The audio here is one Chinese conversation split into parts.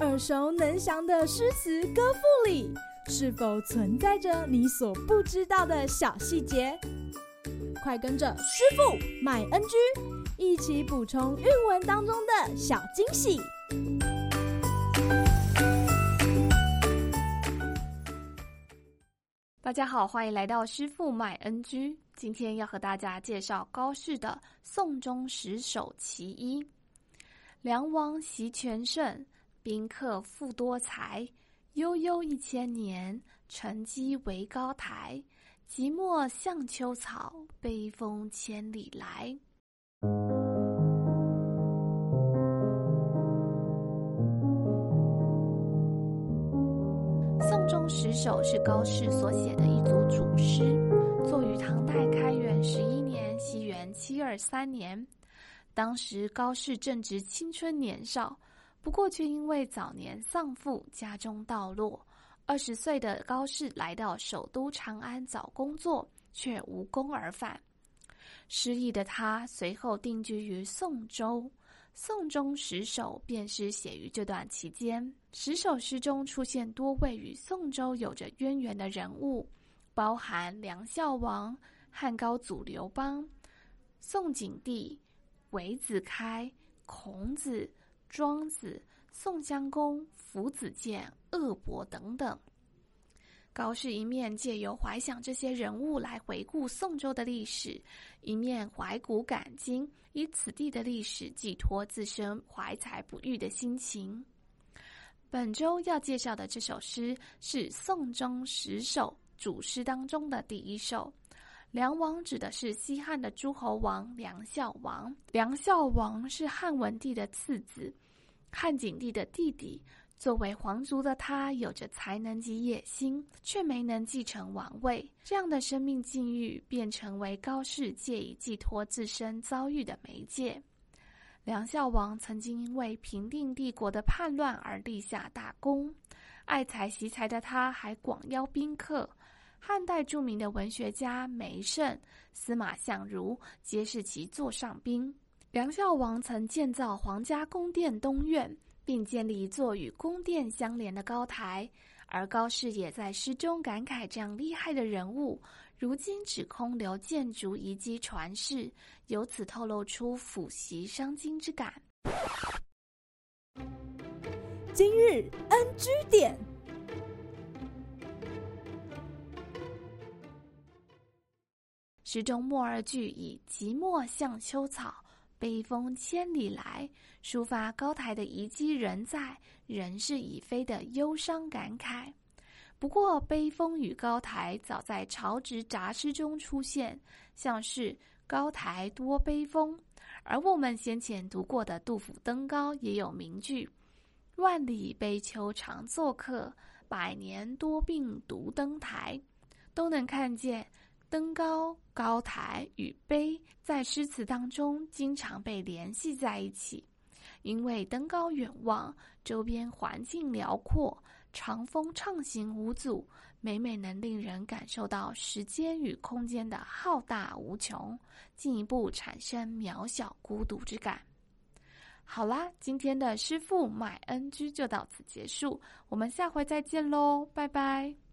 耳熟能详的诗词歌赋里，是否存在着你所不知道的小细节？快跟着师傅麦恩居一起补充韵文当中的小惊喜！大家好，欢迎来到师傅麦恩居。今天要和大家介绍高适的《宋中十首其一》：梁王袭权胜。宾客富多才，悠悠一千年，沉积为高台。寂寞向秋草，悲风千里来。《宋中十首》是高适所写的一组组诗，作于唐代开元十一年（西元七二三年）。当时高适正值青春年少。不过，却因为早年丧父，家中道落。二十岁的高适来到首都长安找工作，却无功而返。失意的他随后定居于宋州，《宋中十首》便是写于这段期间。十首诗中出现多位与宋州有着渊源的人物，包含梁孝王、汉高祖刘邦、宋景帝、韦子开、孔子。庄子、宋襄公、夫子监、鄂伯等等。高适一面借由怀想这些人物来回顾宋州的历史，一面怀古感今，以此地的历史寄托自身怀才不遇的心情。本周要介绍的这首诗是《宋中十首》主诗当中的第一首。梁王指的是西汉的诸侯王梁孝王。梁孝王是汉文帝的次子，汉景帝的弟弟。作为皇族的他，有着才能及野心，却没能继承王位。这样的生命境遇，便成为高士借以寄托自身遭遇的媒介。梁孝王曾经因为平定帝国的叛乱而立下大功，爱才惜才的他，还广邀宾客。汉代著名的文学家梅圣、司马相如皆是其座上宾。梁孝王曾建造皇家宫殿东苑，并建立一座与宫殿相连的高台。而高适也在诗中感慨，这样厉害的人物，如今只空留建筑遗迹传世，由此透露出抚昔伤今之感。今日 NG 点。诗中末二句以“寂寞向秋草，悲风千里来”抒发高台的遗迹仍在，人事已非的忧伤感慨。不过，悲风与高台早在曹植杂诗中出现，像是“高台多悲风”，而我们先前读过的杜甫《登高》也有名句：“万里悲秋常作客，百年多病独登台”，都能看见。登高、高台与悲在诗词当中经常被联系在一起，因为登高远望，周边环境辽阔，长风畅行无阻，每每能令人感受到时间与空间的浩大无穷，进一步产生渺小孤独之感。好啦，今天的师傅麦恩居就到此结束，我们下回再见喽，拜拜。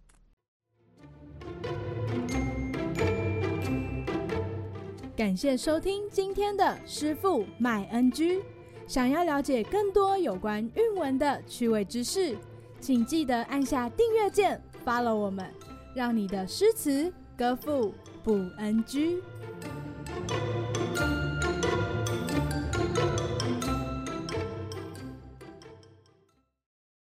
感谢收听今天的师傅麦恩居。想要了解更多有关韵文的趣味知识，请记得按下订阅键，follow 我们，让你的诗词歌赋不 NG。